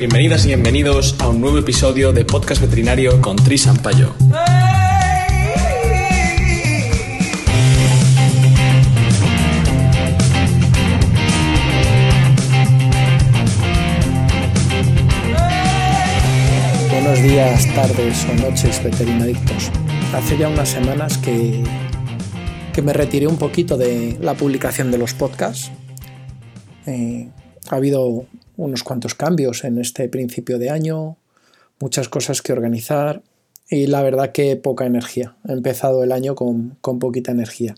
bienvenidas y bienvenidos a un nuevo episodio de Podcast Veterinario con Tris Ampayo. Buenos días, tardes o noches, veterinadictos. Hace ya unas semanas que, que me retiré un poquito de la publicación de los podcasts. Eh, ha habido unos cuantos cambios en este principio de año, muchas cosas que organizar y la verdad que poca energía. He empezado el año con, con poquita energía.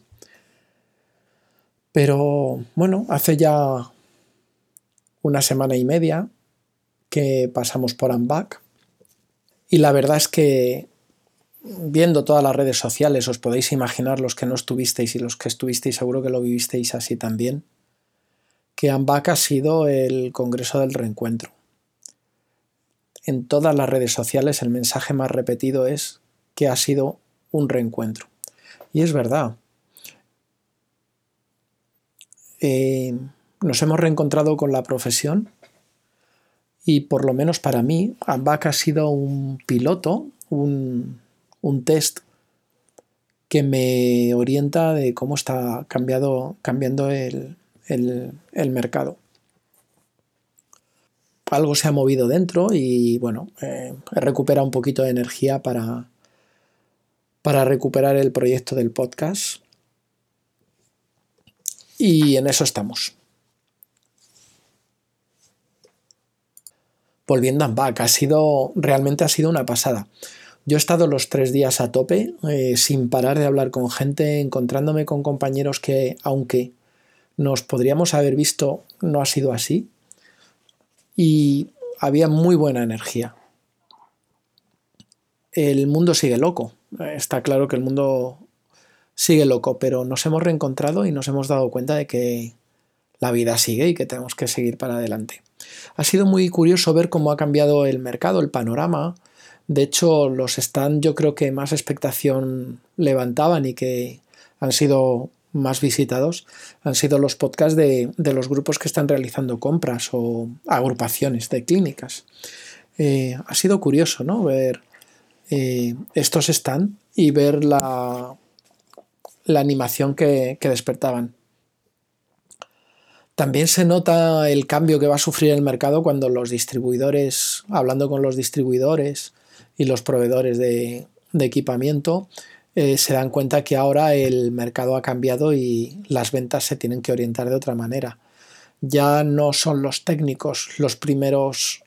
Pero bueno, hace ya una semana y media que pasamos por Unback y la verdad es que viendo todas las redes sociales os podéis imaginar los que no estuvisteis y los que estuvisteis seguro que lo vivisteis así también que AMBAC ha sido el Congreso del Reencuentro. En todas las redes sociales el mensaje más repetido es que ha sido un reencuentro. Y es verdad. Eh, nos hemos reencontrado con la profesión y por lo menos para mí AMBAC ha sido un piloto, un, un test que me orienta de cómo está cambiado, cambiando el, el, mercado. Algo se ha movido dentro y bueno, eh, he recuperado un poquito de energía para, para recuperar el proyecto del podcast. Y en eso estamos. Volviendo a Back, ha sido, realmente ha sido una pasada. Yo he estado los tres días a tope, eh, sin parar de hablar con gente, encontrándome con compañeros que, aunque nos podríamos haber visto, no ha sido así. Y había muy buena energía. El mundo sigue loco. Está claro que el mundo sigue loco, pero nos hemos reencontrado y nos hemos dado cuenta de que la vida sigue y que tenemos que seguir para adelante. Ha sido muy curioso ver cómo ha cambiado el mercado, el panorama. De hecho, los stands yo creo que más expectación levantaban y que han sido más visitados han sido los podcasts de, los grupos que están realizando compras o agrupaciones de clínicas. Eh, ha sido curioso, ¿no? Ver eh, estos están y ver la, la animación que, que despertaban. También se nota el cambio que va a sufrir el mercado cuando los distribuidores, hablando con los distribuidores y los proveedores de, de equipamiento, eh, se dan cuenta que ahora el mercado ha cambiado y las ventas se tienen que orientar de otra manera. Ya no son los técnicos los primeros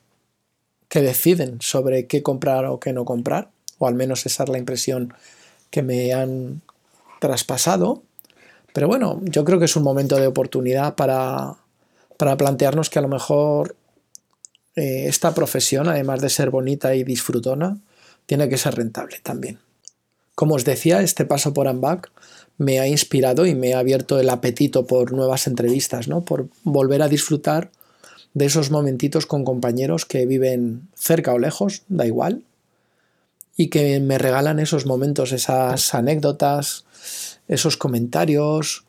que deciden sobre qué comprar o qué no comprar, o al menos esa es la impresión que me han traspasado. Pero bueno, yo creo que es un momento de oportunidad para, plantearnos que a lo mejor eh, esta profesión, además de ser bonita y disfrutona, tiene que ser rentable también. Como os decía, este paso por Ambac me ha inspirado y me ha abierto el apetito por nuevas entrevistas, ¿no? por volver a disfrutar de esos momentitos con compañeros que viven cerca o lejos, da igual, y que me regalan esos momentos, esas anécdotas, esos comentarios,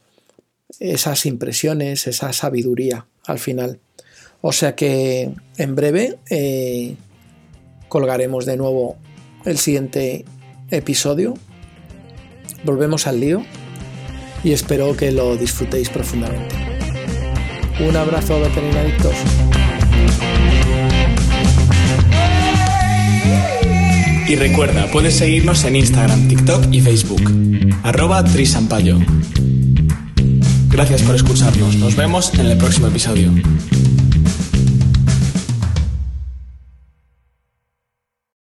esas impresiones, esa sabiduría al final. O sea que en breve eh, colgaremos de nuevo el siguiente episodio. Volvemos al lío y espero que lo disfrutéis profundamente. Un abrazo veterinarios. Y recuerda, puedes seguirnos en Instagram, TikTok y Facebook. Arroba Trisampayo. Gracias por escucharnos. Nos vemos en el próximo episodio.